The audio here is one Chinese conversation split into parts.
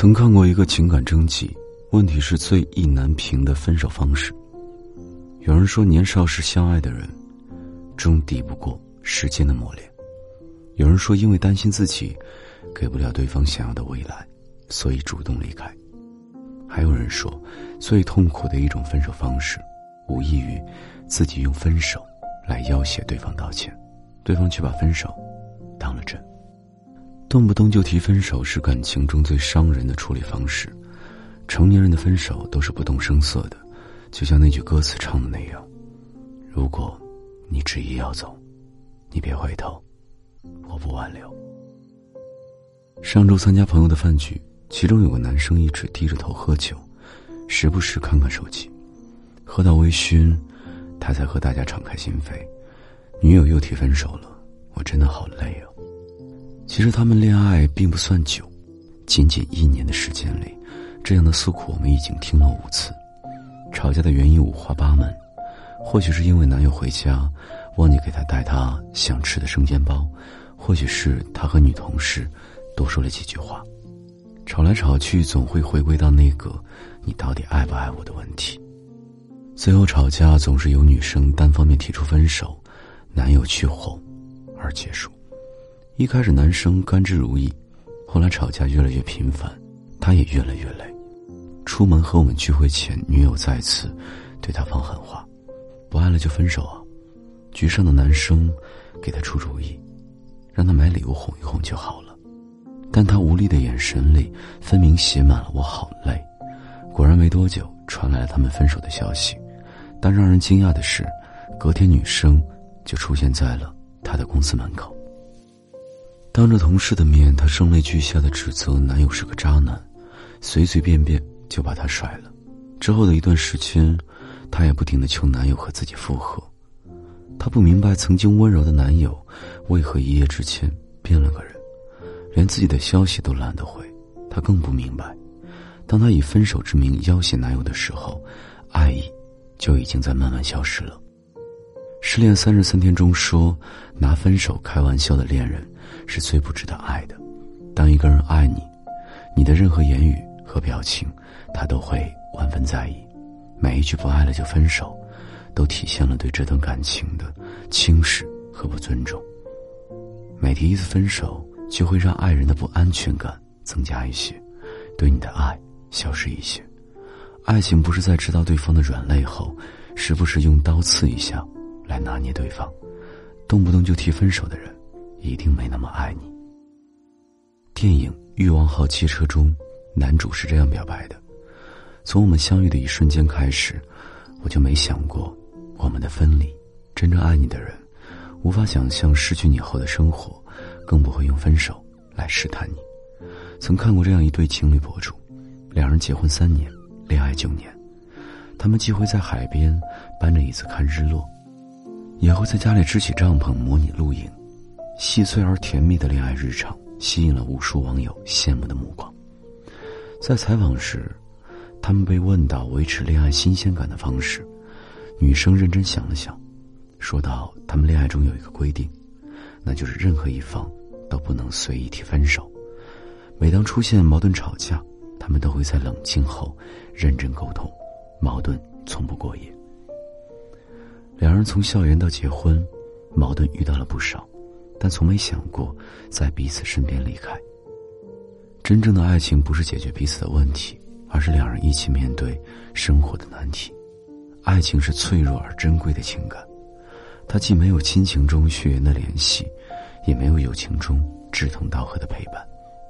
曾看过一个情感征集，问题是最意难平的分手方式。有人说，年少时相爱的人，终抵不过时间的磨练；有人说，因为担心自己给不了对方想要的未来，所以主动离开；还有人说，最痛苦的一种分手方式，无异于自己用分手来要挟对方道歉，对方却把分手当了真。动不动就提分手是感情中最伤人的处理方式。成年人的分手都是不动声色的，就像那句歌词唱的那样：“如果你执意要走，你别回头，我不挽留。”上周参加朋友的饭局，其中有个男生一直低着头喝酒，时不时看看手机，喝到微醺，他才和大家敞开心扉。女友又提分手了，我真的好累啊。其实他们恋爱并不算久，仅仅一年的时间里，这样的诉苦我们已经听了五次。吵架的原因五花八门，或许是因为男友回家忘记给他带他想吃的生煎包，或许是他和女同事多说了几句话。吵来吵去，总会回归到那个“你到底爱不爱我”的问题。最后吵架总是由女生单方面提出分手，男友去哄，而结束。一开始男生甘之如饴，后来吵架越来越频繁，他也越来越累。出门和我们聚会前，女友再次对他放狠话：“不爱了就分手啊！”局上的男生给他出主意，让他买礼物哄一哄就好了。但他无力的眼神里分明写满了“我好累”。果然没多久，传来了他们分手的消息。但让人惊讶的是，隔天女生就出现在了他的公司门口。当着同事的面，她声泪俱下的指责男友是个渣男，随随便便就把他甩了。之后的一段时间，她也不停的求男友和自己复合。她不明白曾经温柔的男友，为何一夜之间变了个人，连自己的消息都懒得回。她更不明白，当她以分手之名要挟男友的时候，爱意就已经在慢慢消失了。失恋三十三天中说，拿分手开玩笑的恋人。是最不值得爱的。当一个人爱你，你的任何言语和表情，他都会万分在意。每一句不爱了就分手，都体现了对这段感情的轻视和不尊重。每提一次分手，就会让爱人的不安全感增加一些，对你的爱消失一些。爱情不是在知道对方的软肋后，时不时用刀刺一下来拿捏对方，动不动就提分手的人。一定没那么爱你。电影《欲望号汽车》中，男主是这样表白的：“从我们相遇的一瞬间开始，我就没想过我们的分离。真正爱你的人，无法想象失去你后的生活，更不会用分手来试探你。”曾看过这样一对情侣博主，两人结婚三年，恋爱九年，他们既会在海边搬着椅子看日落，也会在家里支起帐篷模拟露营。细碎而甜蜜的恋爱日常吸引了无数网友羡慕的目光。在采访时，他们被问到维持恋爱新鲜感的方式，女生认真想了想，说到：“他们恋爱中有一个规定，那就是任何一方都不能随意提分手。每当出现矛盾吵架，他们都会在冷静后认真沟通，矛盾从不过夜。两人从校园到结婚，矛盾遇到了不少。”但从没想过在彼此身边离开。真正的爱情不是解决彼此的问题，而是两人一起面对生活的难题。爱情是脆弱而珍贵的情感，它既没有亲情中血缘的联系，也没有友情中志同道合的陪伴。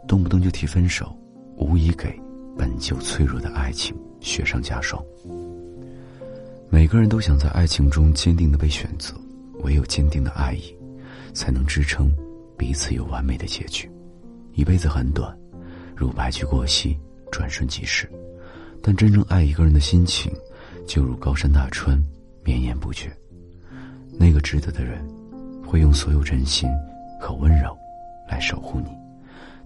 动不动就提分手，无疑给本就脆弱的爱情雪上加霜。每个人都想在爱情中坚定的被选择，唯有坚定的爱意。才能支撑彼此有完美的结局。一辈子很短，如白驹过隙，转瞬即逝。但真正爱一个人的心情，就如高山大川，绵延不绝。那个值得的人，会用所有真心和温柔来守护你。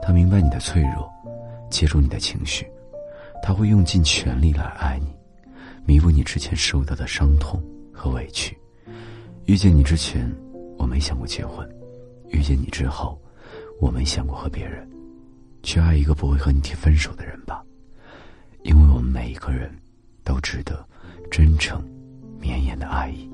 他明白你的脆弱，接住你的情绪，他会用尽全力来爱你，弥补你之前受到的伤痛和委屈。遇见你之前。我没想过结婚，遇见你之后，我没想过和别人去爱一个不会和你提分手的人吧，因为我们每一个人都值得真诚、绵延的爱意。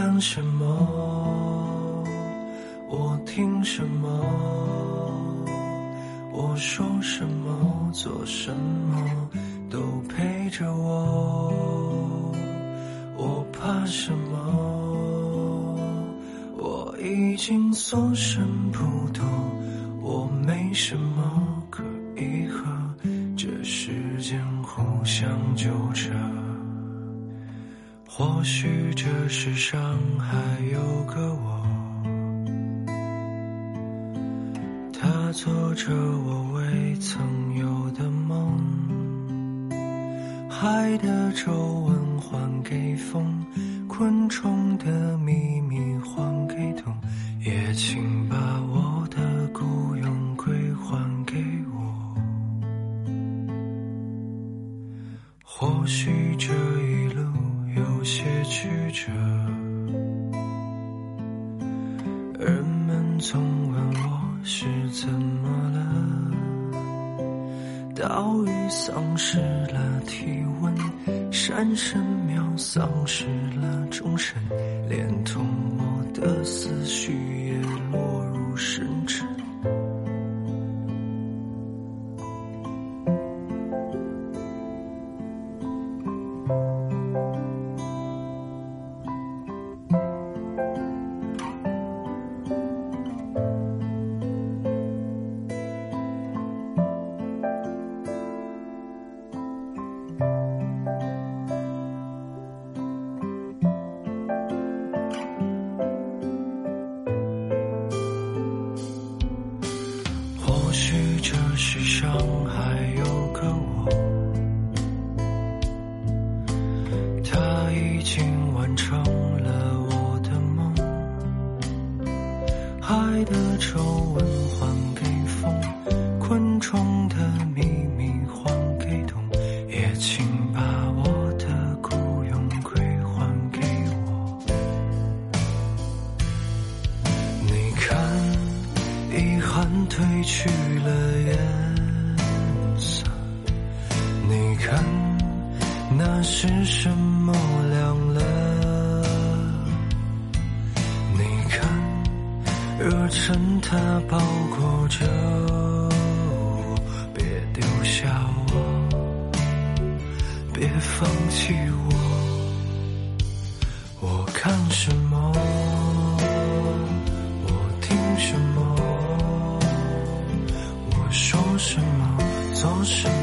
看什么？我听什么？我说什么？做什么？都陪着我。我怕什么？我已经所剩不多。我没什么可以和这时间互相纠缠。或许这世上还有个我，他做着我未曾有的梦。海的皱纹还给风，昆虫的秘密还给冬，也请把我的孤勇归还给我。或许这一。有些曲折，人们总问我是怎么了。岛屿丧失了体温，山神庙丧失了钟声，连同我的思绪也落入深沉。是伤害。热忱它包裹着我，别丢下我，别放弃我。我看什么？我听什么？我说什么？做什么？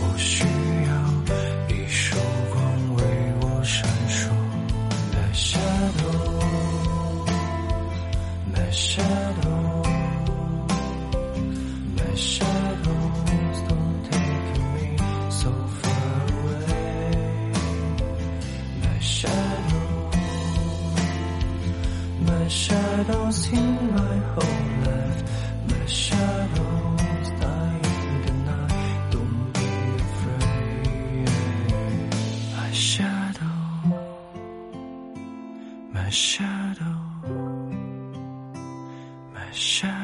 我需要是。